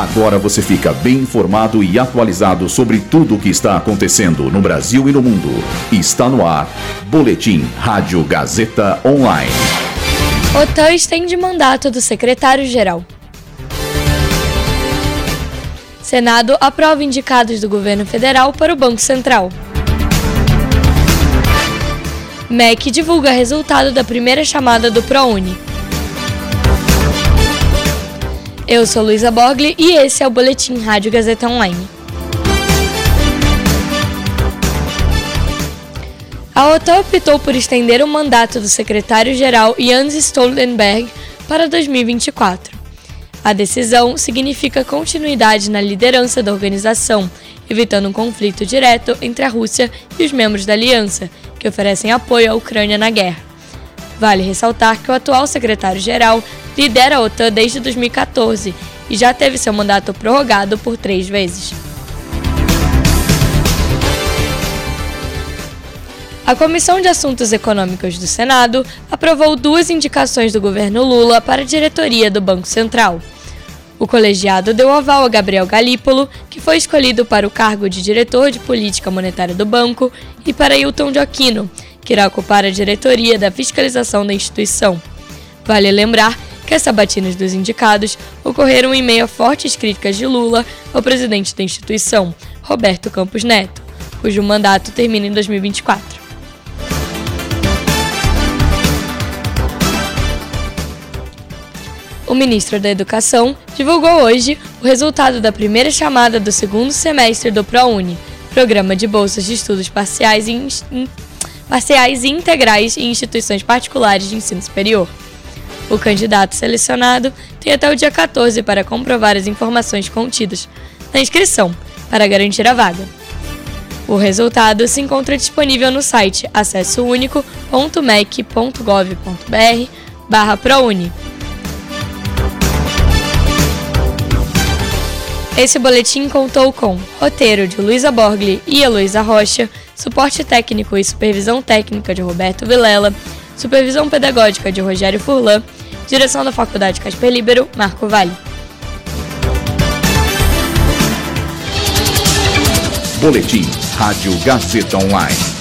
Agora você fica bem informado e atualizado sobre tudo o que está acontecendo no Brasil e no mundo. Está no ar. Boletim Rádio Gazeta Online. OTAN estende mandato do secretário-geral. Senado aprova indicados do governo federal para o Banco Central. MEC divulga resultado da primeira chamada do ProUni. Eu sou Luísa Borgli e esse é o Boletim Rádio Gazeta Online. A OTAN optou por estender o mandato do secretário-geral Jens Stoltenberg para 2024. A decisão significa continuidade na liderança da organização, evitando um conflito direto entre a Rússia e os membros da aliança, que oferecem apoio à Ucrânia na guerra. Vale ressaltar que o atual secretário-geral lidera a OTAN desde 2014 e já teve seu mandato prorrogado por três vezes. A Comissão de Assuntos Econômicos do Senado aprovou duas indicações do governo Lula para a diretoria do Banco Central. O colegiado deu aval a Gabriel Galípolo, que foi escolhido para o cargo de diretor de política monetária do banco, e para Hilton de Aquino, que irá ocupar a diretoria da fiscalização da instituição. Vale lembrar que as sabatinas dos indicados ocorreram em meio a fortes críticas de Lula ao presidente da instituição, Roberto Campos Neto, cujo mandato termina em 2024. O ministro da Educação divulgou hoje o resultado da primeira chamada do segundo semestre do ProUni, Programa de Bolsas de Estudos Parciais e parciais e integrais em instituições particulares de ensino superior. O candidato selecionado tem até o dia 14 para comprovar as informações contidas na inscrição para garantir a vaga. O resultado se encontra disponível no site acessounico.mec.gov.br barra ProUni. Esse boletim contou com roteiro de Luísa Borgli e Heloísa Rocha, suporte técnico e supervisão técnica de Roberto Vilela, supervisão pedagógica de Rogério Furlan, direção da Faculdade Casper Libero, Marco Vale. Boletim Rádio Gazeta Online.